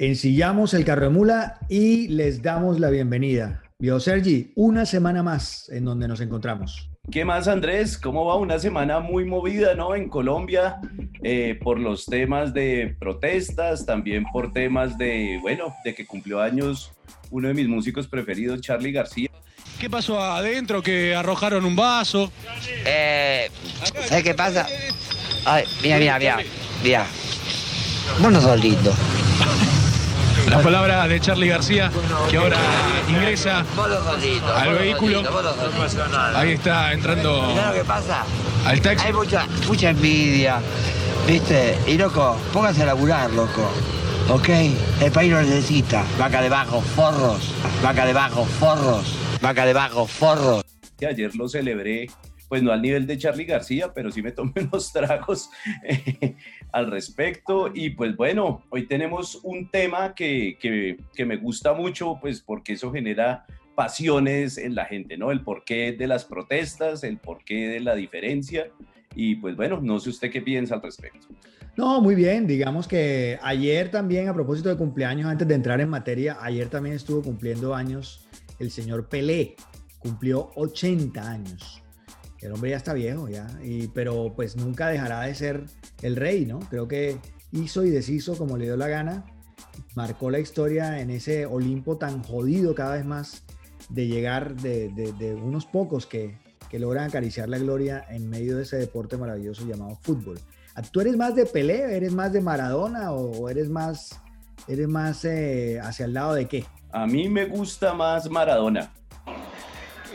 Ensillamos el carro de mula y les damos la bienvenida. Bio Sergi, una semana más en donde nos encontramos. ¿Qué más, Andrés? ¿Cómo va? Una semana muy movida, ¿no? En Colombia, eh, por los temas de protestas, también por temas de, bueno, de que cumplió años uno de mis músicos preferidos, Charlie García. ¿Qué pasó adentro? ¿Que arrojaron un vaso? Eh, ¿Sabes qué pasa? Ay, mira, mira, mira. Mira. Vos no sos lindo. Las palabras de Charlie García, que ahora ingresa al vehículo. Ahí está entrando Mirá lo que pasa. al taxi. Hay mucha, mucha envidia. ¿Viste? Y loco, póngase a laburar, loco. ¿Ok? El país lo necesita. Vaca de bajo, forros. Vaca de bajo, forros. Vaca de bajo, forros. que ayer lo celebré, pues no al nivel de Charlie García, pero sí me tomé unos tragos eh, al respecto. Y pues bueno, hoy tenemos un tema que, que, que me gusta mucho, pues porque eso genera pasiones en la gente, ¿no? El porqué de las protestas, el porqué de la diferencia. Y pues bueno, no sé usted qué piensa al respecto. No, muy bien. Digamos que ayer también, a propósito de cumpleaños, antes de entrar en materia, ayer también estuvo cumpliendo años el señor Pelé. Cumplió 80 años. El hombre ya está viejo, ya. Y, pero pues nunca dejará de ser el rey, ¿no? Creo que hizo y deshizo como le dio la gana. Marcó la historia en ese Olimpo tan jodido cada vez más de llegar de, de- de unos pocos que, que logran acariciar la gloria en medio de ese deporte maravilloso llamado fútbol. ¿Tú eres más de Pelé, eres más de Maradona o eres más, eres más eh, hacia el lado de qué? A mí me gusta más Maradona.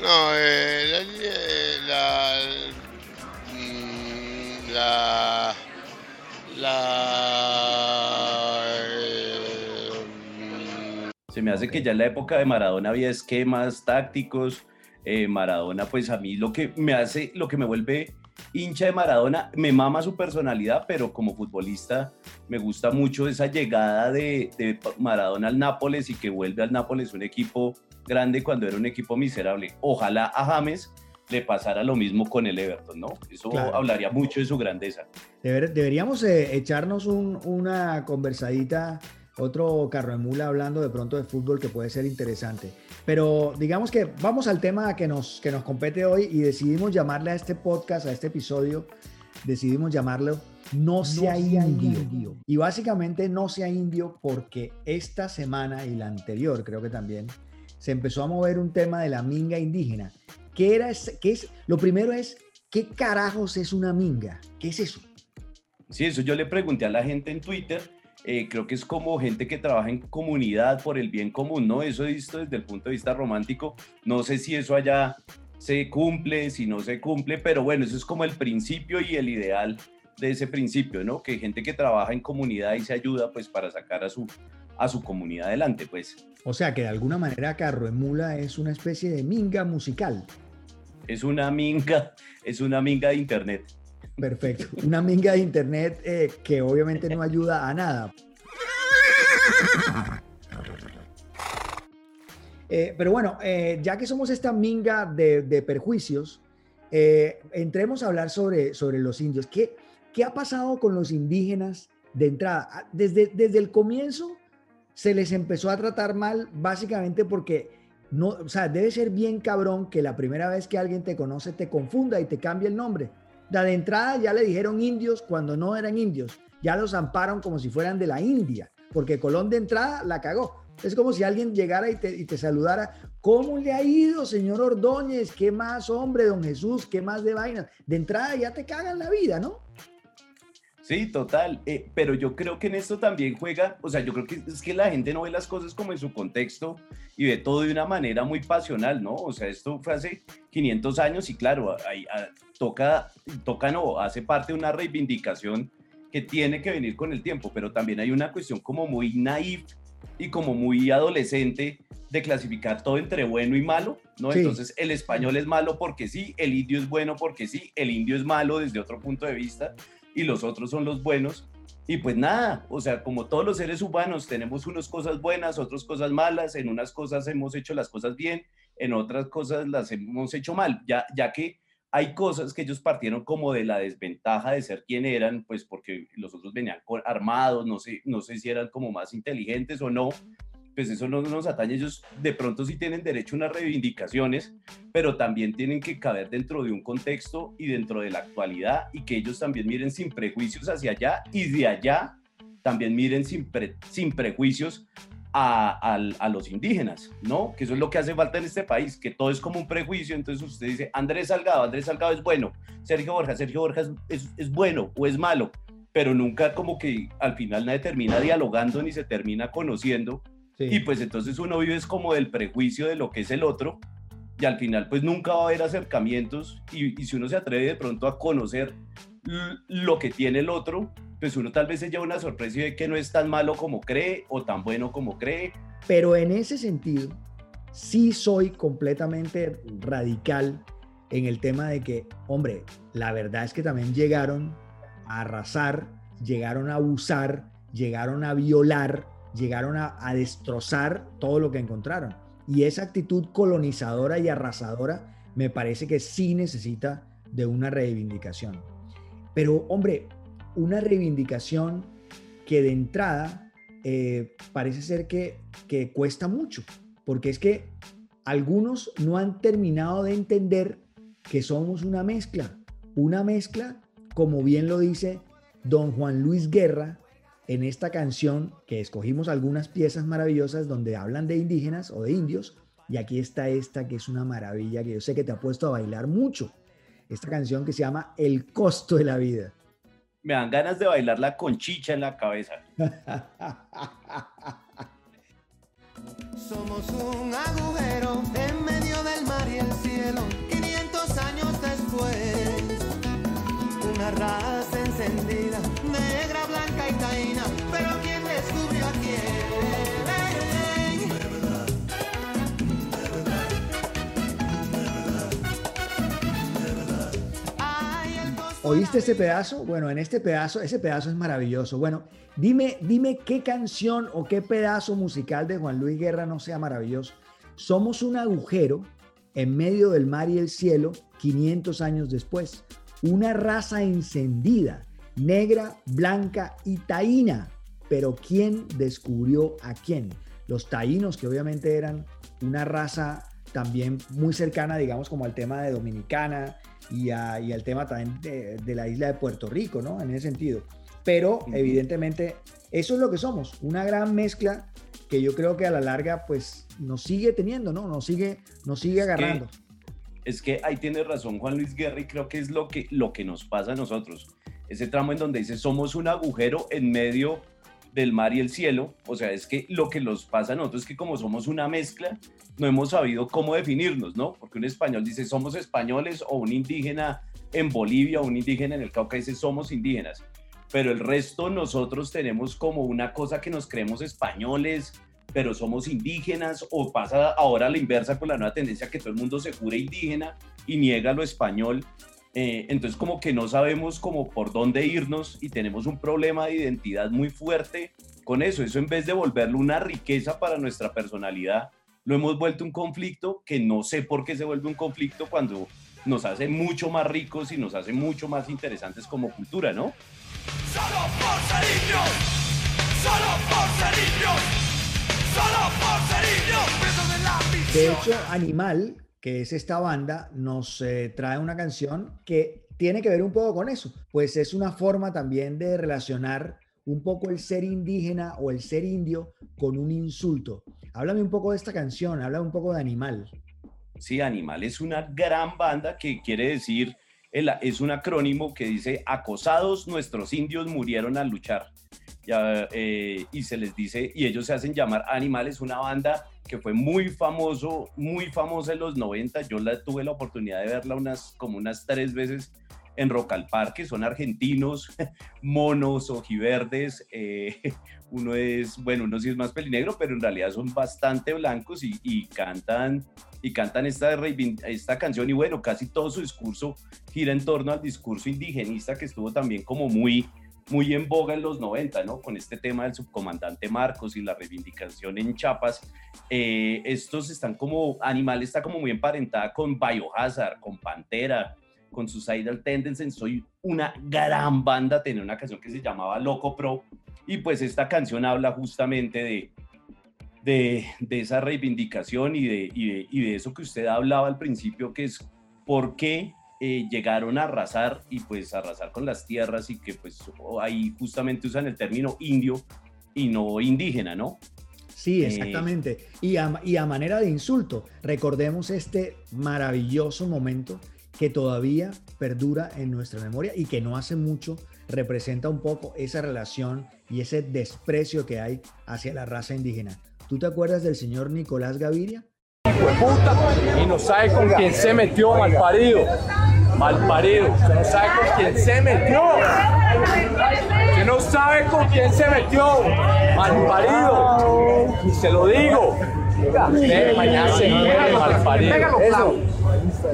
No, eh, eh, la, Se me hace que ya en la época de Maradona había esquemas tácticos. eh, Maradona, pues a mí lo que me hace, lo que me vuelve hincha de Maradona, me mama su personalidad, pero como futbolista me gusta mucho esa llegada de, de Maradona al Nápoles y que vuelve al Nápoles un equipo grande cuando era un equipo miserable. Ojalá a James le pasara lo mismo con el Everton, ¿no? Eso Claro. hablaría mucho de su grandeza. Deber- deberíamos eh, echarnos un- una conversadita, otro carro de mula hablando de pronto de fútbol que puede ser interesante. Pero digamos que vamos al tema que nos, que nos compete hoy y decidimos llamarle a este podcast, a este episodio, decidimos llamarlo No sea indio. Y básicamente no sea indio porque esta semana y la anterior creo que también se empezó a mover un tema de la minga indígena. ¿Qué era ese- qué es? Lo primero es, ¿qué carajos es una minga? ¿Qué es eso? Sí, eso yo le pregunté a la gente en Twitter. eh, creo que es como gente que trabaja en comunidad por el bien común, ¿no? Eso visto desde el punto de vista romántico. No sé si eso allá se cumple, si no se cumple, pero bueno, eso es como el principio y el ideal de ese principio, ¿no? Que gente que trabaja en comunidad y se ayuda, pues, para sacar a su, a su comunidad adelante, pues. O sea que de alguna manera Carro de Mula es una especie de minga musical. Es una minga, es una minga de internet. Perfecto. Una minga de internet eh, que obviamente no ayuda a nada. Eh, pero bueno, eh, ya que somos esta minga de, de perjuicios, entremos a hablar sobre, sobre los indios. ¿Qué, ¿Qué ha pasado con los indígenas de entrada? Ah, Desde, desde el comienzo se les empezó a tratar mal básicamente porque no, o sea, debe ser bien cabrón que la primera vez que alguien te conoce te confunda y te cambie el nombre. Da de entrada ya le dijeron indios cuando no eran indios. Ya los amparon como si fueran de la India, porque Colón de entrada la cagó. Es como si alguien llegara y te, y te saludara. ¿Cómo le ha ido, señor Ordóñez? ¿Qué más, hombre, don Jesús? ¿Qué más de vainas? De entrada ya te cagan la vida, ¿no? Sí, total. eh, pero yo creo que en esto también juega, o sea, yo creo que es que la gente no ve las cosas como en su contexto y ve todo de una manera muy pasional, ¿no? O sea, esto fue hace 500 años y claro, ahí, ah, toca, toca no, hace parte de una reivindicación que tiene que venir con el tiempo, pero también hay una cuestión como muy naif y como muy adolescente de clasificar todo entre bueno y malo, ¿no? Sí. Entonces el español es malo porque sí, el indio es bueno porque sí, el indio es malo desde otro punto de vista y los otros son los buenos. Y pues nada, o sea, como todos los seres humanos tenemos unas cosas buenas, otras cosas malas, en unas cosas hemos hecho las cosas bien, en otras cosas las hemos hecho mal, ya, ya que hay cosas que ellos partieron como de la desventaja de ser quien eran, pues porque los otros venían armados, no sé, no sé si eran como más inteligentes o no, pues eso no nos atañe, ellos de pronto sí tienen derecho a unas reivindicaciones, pero también tienen que caber dentro de un contexto y dentro de la actualidad y que ellos también miren sin prejuicios hacia allá y de allá también miren sin, sin prejuicios a, a, los indígenas, ¿no? Que eso es lo que hace falta en este país, que todo es como un prejuicio. Entonces usted dice, Andrés Salgado, Andrés Salgado es bueno, Sergio Borja, Sergio Borja es, es, bueno o es malo, pero nunca como que al final nadie termina dialogando ni se termina conociendo. Y pues entonces uno vive es como del prejuicio de lo que es el otro y al final pues nunca va a haber acercamientos y, y si uno se atreve de pronto a conocer lo que tiene el otro, pues uno tal vez se lleva una sorpresa y ve que no es tan malo como cree o tan bueno como cree. Pero en ese sentido, sí soy completamente radical en el tema de que, hombre, la verdad es que también llegaron a arrasar, llegaron a abusar, llegaron a violar, llegaron a, destrozar todo lo que encontraron. Y esa actitud colonizadora y arrasadora me parece que sí necesita de una reivindicación. Pero, hombre, una reivindicación que de entrada eh, parece ser que, que cuesta mucho, porque es que algunos no han terminado de entender que somos una mezcla, una mezcla, como bien lo dice don Juan Luis Guerra en esta canción, que escogimos algunas piezas maravillosas donde hablan de indígenas o de indios, y aquí está esta que es una maravilla, que yo sé que te ha puesto a bailar mucho, esta canción que se llama El costo de la vida me dan ganas de bailar la conchicha en la cabeza. Somos un agujero en medio del mar y el cielo, 500 años después. Una raza encendida, ¿Oíste ese pedazo? Bueno, en este pedazo, ese pedazo es maravilloso. Bueno, dime, dime qué canción o qué pedazo musical de Juan Luis Guerra no sea maravilloso. Somos un agujero en medio del mar y el cielo 500 años después. Una raza encendida, negra, blanca y taína. Pero ¿quién descubrió a quién? Los taínos, que obviamente eran una raza también muy cercana, digamos, como al tema de Dominicana y, al tema también de, la isla de Puerto Rico, ¿no? En ese sentido. Pero evidentemente eso es lo que somos, una gran mezcla que yo creo que a la larga pues nos sigue teniendo, ¿no? Nos sigue, nos sigue agarrando. Es que, ahí tiene razón Juan Luis Guerra y creo que es lo que, lo que nos pasa a nosotros. Ese tramo en donde dice somos un agujero en medio del mar y el cielo. O sea, es que lo que nos pasa a nosotros es que como somos una mezcla, no hemos sabido cómo definirnos, ¿no? Porque un español dice somos españoles o un indígena en Bolivia o un indígena en el Cauca dice somos indígenas. Pero el resto nosotros tenemos como una cosa que nos creemos españoles, pero somos indígenas o pasa ahora la inversa con la nueva tendencia que todo el mundo se jure indígena y niega lo español eh, entonces como que no sabemos como por dónde irnos y tenemos un problema de identidad muy fuerte con eso. Eso en vez de volverlo una riqueza para nuestra personalidad, lo hemos vuelto un conflicto que no sé por qué se vuelve un conflicto cuando nos hace mucho más ricos y nos hace mucho más interesantes como cultura, ¿no? Solo por ser indios, solo por ser indios, solo por ser indios. De hecho, Animal que es esta banda, nos eh, trae una canción que tiene que ver un poco con eso, pues es una forma también de relacionar un poco el ser indígena o el ser indio con un insulto. Háblame un poco de esta canción, habla un poco de Animal. Sí, Animal es una gran banda que quiere decir, es un acrónimo que dice, acosados nuestros indios murieron al luchar. Ya, eh, y se les dice, y ellos se hacen llamar Animales, una banda que fue muy famoso, muy famosa en los 90. Yo la, tuve la oportunidad de verla unas, como unas tres veces en Rock al Parque. Son argentinos, monos, ojiverdes. Eh, uno es, bueno, uno sí es más pelinegro, pero en realidad son bastante blancos y, cantan y cantan esta, esta canción y bueno, casi todo su discurso gira en torno al discurso indigenista que estuvo también como muy muy en boga en los 90, ¿no? Con este tema del subcomandante Marcos y la reivindicación en Chiapas. Eh, estos están como, Animal está como muy emparentada con Biohazard, con Pantera, con Suicidal Tendencies, soy una gran banda, tenía una canción que se llamaba Loco Pro, y pues esta canción habla justamente de, de, de esa reivindicación y de, y, de, y de eso que usted hablaba al principio, que es por qué eh, llegaron a arrasar y pues arrasar con las tierras y que pues ahí justamente usan el término indio y no indígena, ¿no? Sí, Eh, exactamente. Y, a, y a manera de insulto, recordemos este maravilloso momento que todavía perdura en nuestra memoria y que no hace mucho representa un poco esa relación y ese desprecio que hay hacia la raza indígena. ¿Tú te acuerdas del señor Nicolás Gaviria? y no sabe con quién se metió, mal parido. Mal parido. Usted no sabe con quién se metió. Usted no sabe con quién se metió. Mal parido. Y se lo digo. Usted mañana se muere, mal parido. Eso.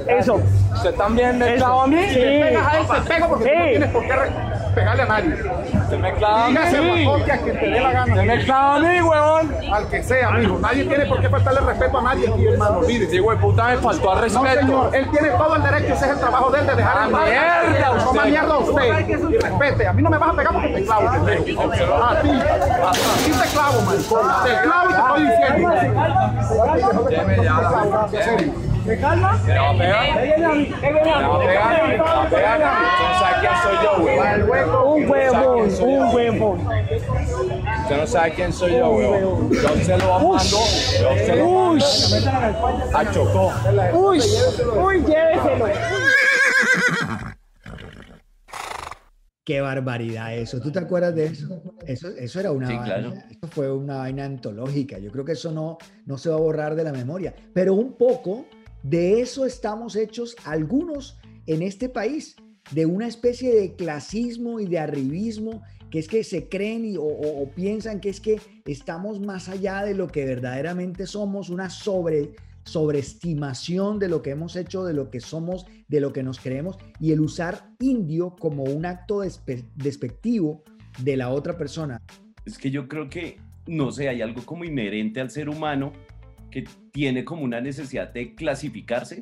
Eso. ¿Usted también me clava a mí? Sí. pegas a él, te pego porque tú no Sí. tienes por qué pegarle a nadie. Usted me clava a mí. Dígase, Sí. a quien te dé la gana. Usted me clava a mí, huevón. Al que sea, mijo. Nadie tiene por qué faltarle respeto a nadie aquí, hermano. Olvídese. Sí, güey, puta, me faltó al No, respeto. señor, él tiene todo el derecho, ese es el trabajo de él, de dejar Ah, en paz. mierda, No más mierda a usted. Y respete, a mí no me vas a pegar porque te clavo, pendejo. A ti, a, ti te clavo, maricón. Te clavo y te estoy diciendo. Deme ya. ¿Me calma? ¿Me va a pegar? ¿Me va a va a pegar? Sabe quién soy yo, güey. Un huevón, un huevón. Usted no sabe quién soy yo, güey. Yo se lo mando. Yo se lo mando. A Chocó. Uy, uy, lléveselo. Qué barbaridad eso. ¿Tú te acuerdas de eso? Eso, eso era una Sí, vaina. claro. Eso fue una vaina antológica. Yo creo que eso no, no se va a borrar de la memoria. Pero un poco de eso estamos hechos algunos en este país, de una especie de clasismo y de arribismo, que es que se creen y, o, piensan que es que estamos más allá de lo que verdaderamente somos, una sobre sobreestimación de lo que hemos hecho, de lo que somos, de lo que nos creemos, y el usar indio como un acto despe- despectivo de la otra persona. Es que yo creo que, no sé, hay algo como inherente al ser humano que tiene como una necesidad de clasificarse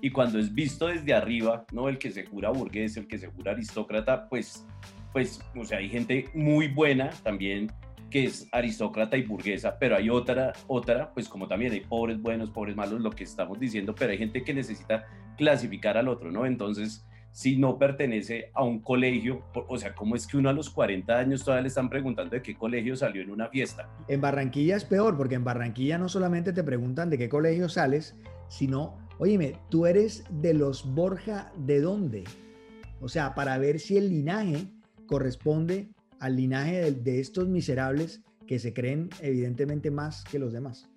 y cuando es visto desde arriba, ¿no? El que se jura burgués, el que se jura aristócrata, pues, pues, o sea, hay gente muy buena también que es aristócrata y burguesa, pero hay otra, otra, pues como también hay pobres buenos, pobres malos, lo que estamos diciendo, pero hay gente que necesita clasificar al otro, ¿no? Entonces, si no pertenece a un colegio, o sea, ¿cómo es que uno a los 40 años todavía le están preguntando de qué colegio salió en una fiesta? En Barranquilla es peor, porque en Barranquilla no solamente te preguntan de qué colegio sales, sino, óyeme, tú eres de los Borja, ¿de dónde? O sea, para ver si el linaje corresponde al linaje de, de estos miserables que se creen evidentemente más que los demás.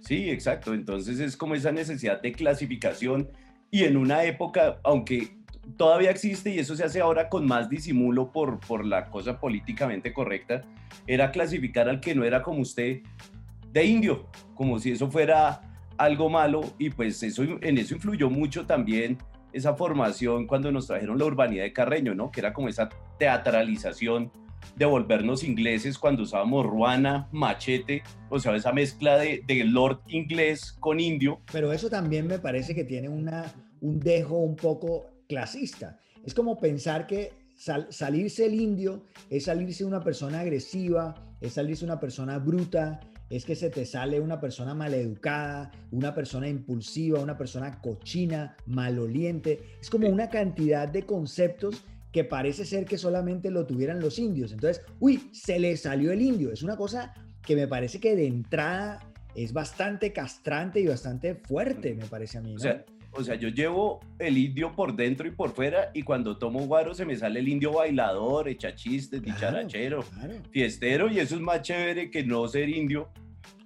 Sí, exacto. Entonces es como esa necesidad de clasificación y en una época, aunque todavía existe y eso se hace ahora con más disimulo por, por la cosa políticamente correcta, era clasificar al que no era como usted de indio, como si eso fuera algo malo y pues eso, en eso influyó mucho también esa formación cuando nos trajeron la urbanidad de Carreño, ¿no? Que era como esa teatralización de volvernos ingleses cuando usábamos ruana, machete, o sea, esa mezcla de, de lord inglés con indio. Pero eso también me parece que tiene una, un dejo un poco clasista. Es como pensar que sal- salirse el indio es salirse una persona agresiva, es salirse una persona bruta, es que se te sale una persona maleducada, una persona impulsiva, una persona cochina, maloliente. Es como una cantidad de conceptos que parece ser que solamente lo tuvieran los indios. Entonces, uy, se le salió el indio. Es una cosa que me parece que de entrada es bastante castrante y bastante fuerte, me parece a mí. ¿no? O sea, o sea, yo llevo el indio por dentro y por fuera y cuando tomo guaro se me sale el indio bailador, echa chistes, Claro, dicharachero, claro. fiestero y eso es más chévere que no ser indio,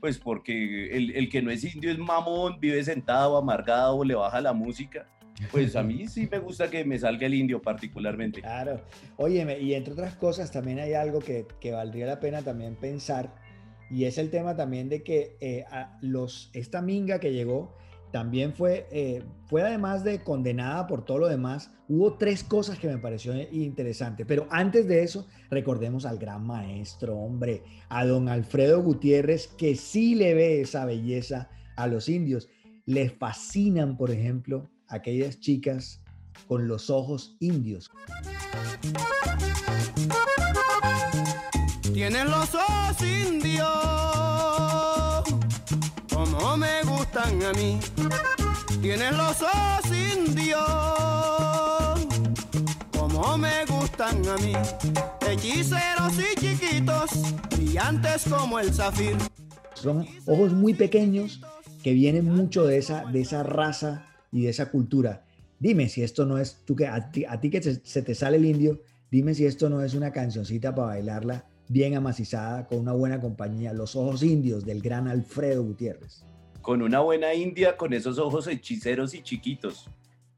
pues porque el, el que no es indio es mamón, vive sentado, amargado, le baja la música. Pues a mí sí me gusta que me salga el indio particularmente. Claro. Óyeme, y entre otras cosas también hay algo que, que valdría la pena también pensar, y es el tema también de que eh, a los, esta minga que llegó también fue, eh, fue además de condenada por todo lo demás, hubo tres cosas que me pareció interesante, pero antes de eso, recordemos al gran maestro, hombre, a don Alfredo Gutiérrez, que sí le ve esa belleza a los indios. Les fascinan, por ejemplo, aquellas chicas con los ojos indios. Tienes los ojos indios, gustan a mí. Tienes los ojos indios, como me gustan a mí. Hechiceros y chiquitos, brillantes como el zafir. Son ojos muy pequeños que vienen mucho de esa, de esa raza y de esa cultura. Dime si esto no es, tú que a ti, a ti que se, se te sale el indio, dime si esto no es una cancioncita para bailarla bien amacizada, con una buena compañía, Los Ojos Indios del gran Alfredo Gutiérrez. Con una buena india, con esos ojos hechiceros y chiquitos.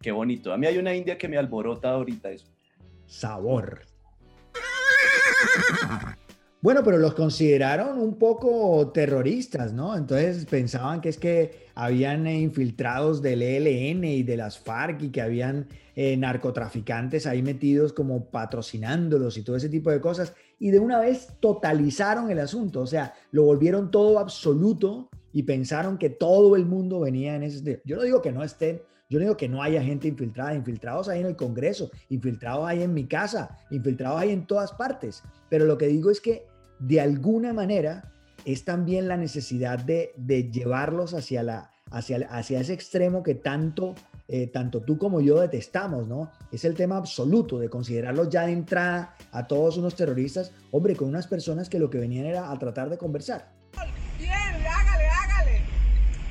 Qué bonito. A mí hay una india que me alborota ahorita eso. Sabor. Bueno, pero los consideraron un poco terroristas, ¿no? Entonces pensaban que es que habían infiltrados del ELN y de las FARC y que habían eh, narcotraficantes ahí metidos como patrocinándolos y todo ese tipo de cosas. Y de una vez totalizaron el asunto, o sea, lo volvieron todo absoluto y pensaron que todo el mundo venía en ese... Yo no digo que no estén, yo no digo que no haya gente infiltrada, infiltrados ahí en el Congreso, infiltrados ahí en mi casa, infiltrados ahí en todas partes, pero lo que digo es que de alguna manera es también la necesidad de, de llevarlos hacia, la, hacia, hacia ese extremo que tanto, eh, tanto tú como yo detestamos, ¿no? Es el tema absoluto de considerarlos ya de entrada a todos unos terroristas, hombre, con unas personas que lo que venían era a tratar de conversar.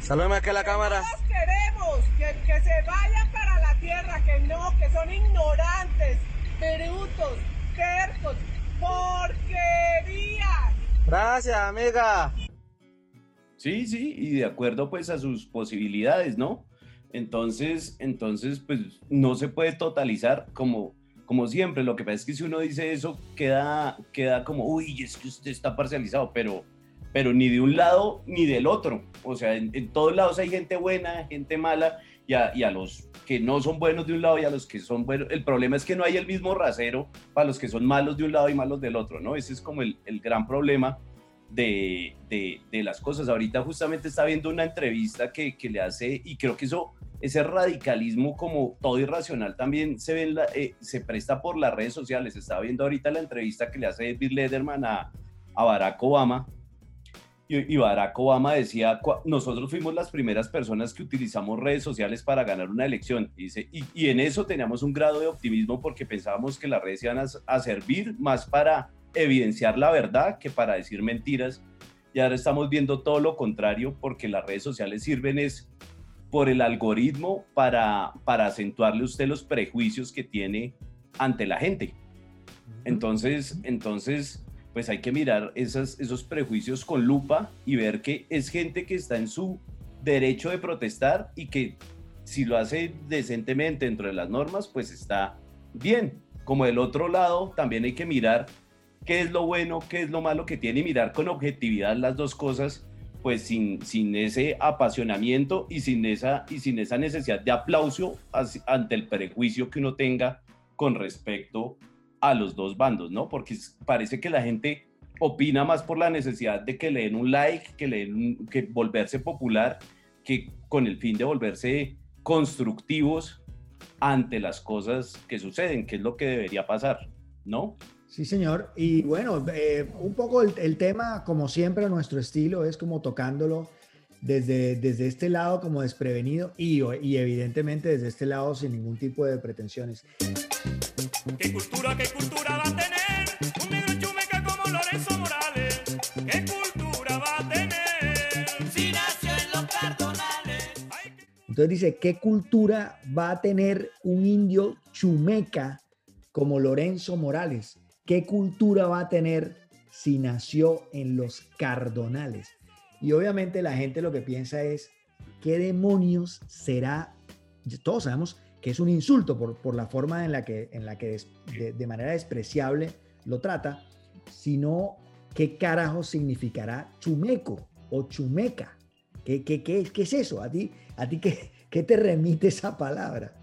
Saludame aquí a la cámara. Todos queremos que, que se vayan para la tierra, que no, que son ignorantes, brutos, tercos, porquerías. Gracias, amiga. Sí, sí, y de acuerdo pues a sus posibilidades, ¿no? Entonces, entonces pues no se puede totalizar como, como siempre. Lo que pasa es que si uno dice eso queda, queda como, uy, es que usted está parcializado, pero, pero ni de un lado ni del otro. O sea, en, en todos lados hay gente buena, gente mala, y a, y a, los que no son buenos de un lado y a los que son buenos. El problema es que no hay el mismo rasero para los que son malos de un lado y malos del otro, ¿no? Ese es como el, el gran problema de, de, de, las cosas. Ahorita justamente está viendo una entrevista que, que, le hace, y creo que eso, ese radicalismo como todo irracional también se, ve la, eh, se presta por las redes sociales. Estaba viendo ahorita la entrevista que le hace Bill Lederman a, a Barack Obama. Y, Barack Obama decía, nosotros fuimos las primeras personas que utilizamos redes sociales para ganar una elección. Y, dice, y, y en eso teníamos un grado de optimismo porque pensábamos que las redes iban a, a servir más para evidenciar la verdad que para decir mentiras. Y ahora estamos viendo todo lo contrario porque las redes sociales sirven es por el algoritmo para, para acentuarle usted los prejuicios que tiene ante la gente. Entonces, entonces pues hay que mirar esas, esos prejuicios con lupa y ver que es gente que está en su derecho de protestar y que si lo hace decentemente dentro de las normas, pues está bien. Como del otro lado, también hay que mirar qué es lo bueno, qué es lo malo que tiene y mirar con objetividad las dos cosas, pues sin, sin ese apasionamiento y sin, esa, y sin esa necesidad de aplauso ante el prejuicio que uno tenga con respecto a los dos bandos, ¿no? Porque parece que la gente opina más por la necesidad de que le den un like, que le den que volverse popular, que con el fin de volverse constructivos ante las cosas que suceden, que es lo que debería pasar, ¿no? Sí, señor. Y bueno, eh, un poco el, tema, como siempre, nuestro estilo, es como tocándolo desde, desde este lado como desprevenido y, y evidentemente desde este lado sin ningún tipo de pretensiones. ¿Qué cultura, qué cultura va a tener un negro chumeca como Lorenzo Morales? ¿Qué cultura va a tener si nació en los cardonales? Entonces dice, ¿qué cultura va a tener un indio chumeca como Lorenzo Morales? ¿Qué cultura va a tener si nació en los cardonales? Y obviamente la gente lo que piensa es, ¿qué demonios será? Todos sabemos que es un insulto por, por la forma en la que, en la que des, de, de, manera despreciable lo trata, sino qué carajo significará chumeco o chumeca. ¿Qué, qué, qué, qué es eso? ¿A ti, a ti qué, qué te remite esa palabra?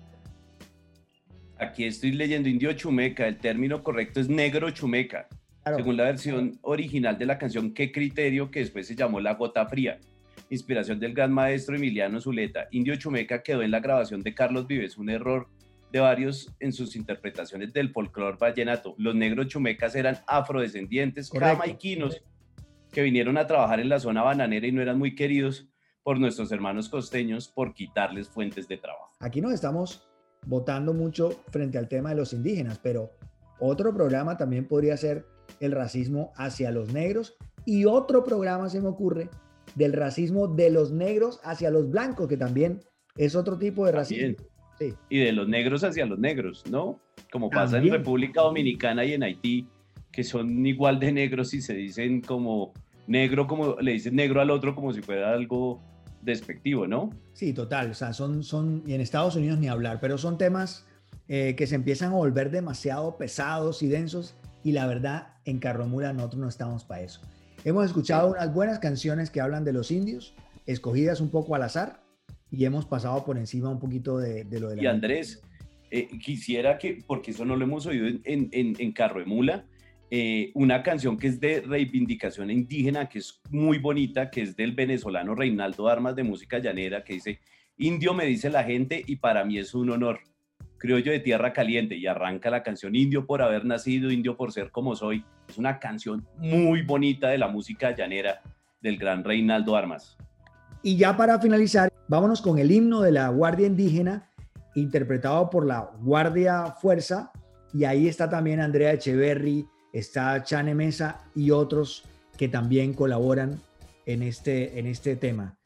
Aquí estoy leyendo indio chumeca, el término correcto es negro chumeca, claro. según la versión original de la canción Qué criterio, que después se llamó La Gota Fría inspiración del gran maestro Emiliano Zuleta. Indio Chumeca quedó en la grabación de Carlos Vives, un error de varios en sus interpretaciones del folclore vallenato. Los negros chumecas eran afrodescendientes, jamaiquinos, que vinieron a trabajar en la zona bananera y no eran muy queridos por nuestros hermanos costeños por quitarles fuentes de trabajo. Aquí nos estamos votando mucho frente al tema de los indígenas, pero otro programa también podría ser el racismo hacia los negros y otro programa se me ocurre del racismo de los negros hacia los blancos, que también es otro tipo de racismo. Sí. Y de los negros hacia los negros, ¿no? Como pasa en. República Dominicana y en Haití, que son igual de negros y se dicen como negro, como le dicen negro al otro como si fuera algo despectivo, ¿no? Sí, total. O sea, son, son, y en Estados Unidos ni hablar, pero son temas eh, que se empiezan a volver demasiado pesados y densos. Y la verdad, en Carromura nosotros no estamos para eso. Hemos escuchado unas buenas canciones que hablan de los indios, escogidas un poco al azar, y hemos pasado por encima un poquito de, de lo de la. Y Andrés, eh, quisiera que, porque eso no lo hemos oído en, en, en, en Carro de Mula, eh, una canción que es de reivindicación indígena, que es muy bonita, que es del venezolano Reinaldo Armas de música llanera, que dice, indio me dice la gente y para mí es un honor. Criollo de tierra caliente y arranca la canción Indio por haber nacido, Indio por ser como soy. Es una canción muy bonita de la música llanera del gran Reinaldo Armas. Y ya para finalizar, vámonos con el himno de la Guardia Indígena, interpretado por la Guardia Fuerza. Y ahí está también Andrea Echeverry, está Chane Mesa y otros que también colaboran en este, en este tema.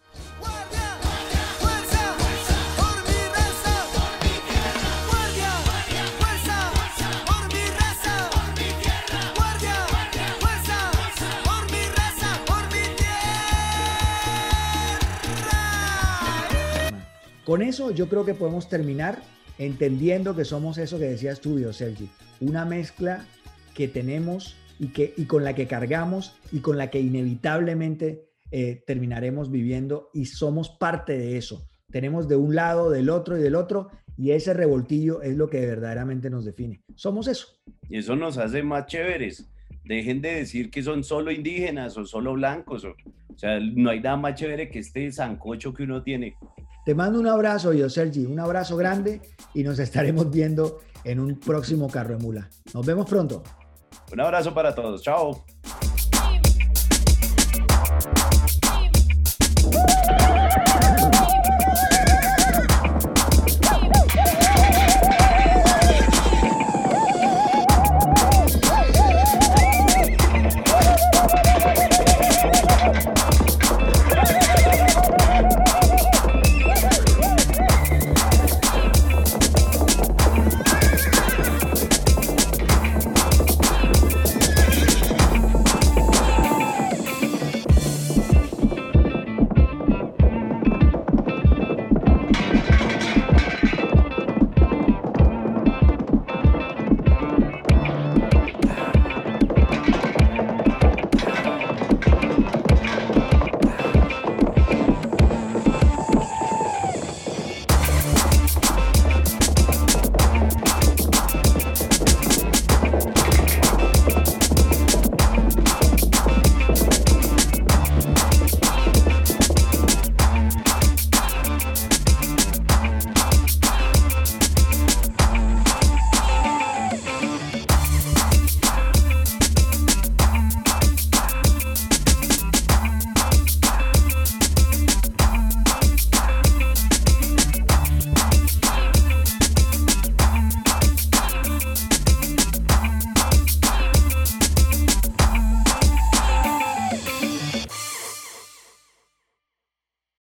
Con eso yo creo que podemos terminar entendiendo que somos eso que decías tú, Sergi, una mezcla que tenemos y, que, y con la que cargamos y con la que inevitablemente eh, terminaremos viviendo y somos parte de eso. Tenemos de un lado, del otro y del otro y ese revoltillo es lo que verdaderamente nos define. Somos eso. Y eso nos hace más chéveres. Dejen de decir que son solo indígenas o solo blancos. O, o sea, no hay nada más chévere que este sancocho que uno tiene. Te mando un abrazo, yo, Sergi, un abrazo grande y nos estaremos viendo en un próximo Carro de Mula. Nos vemos pronto. Un abrazo para todos. Chao.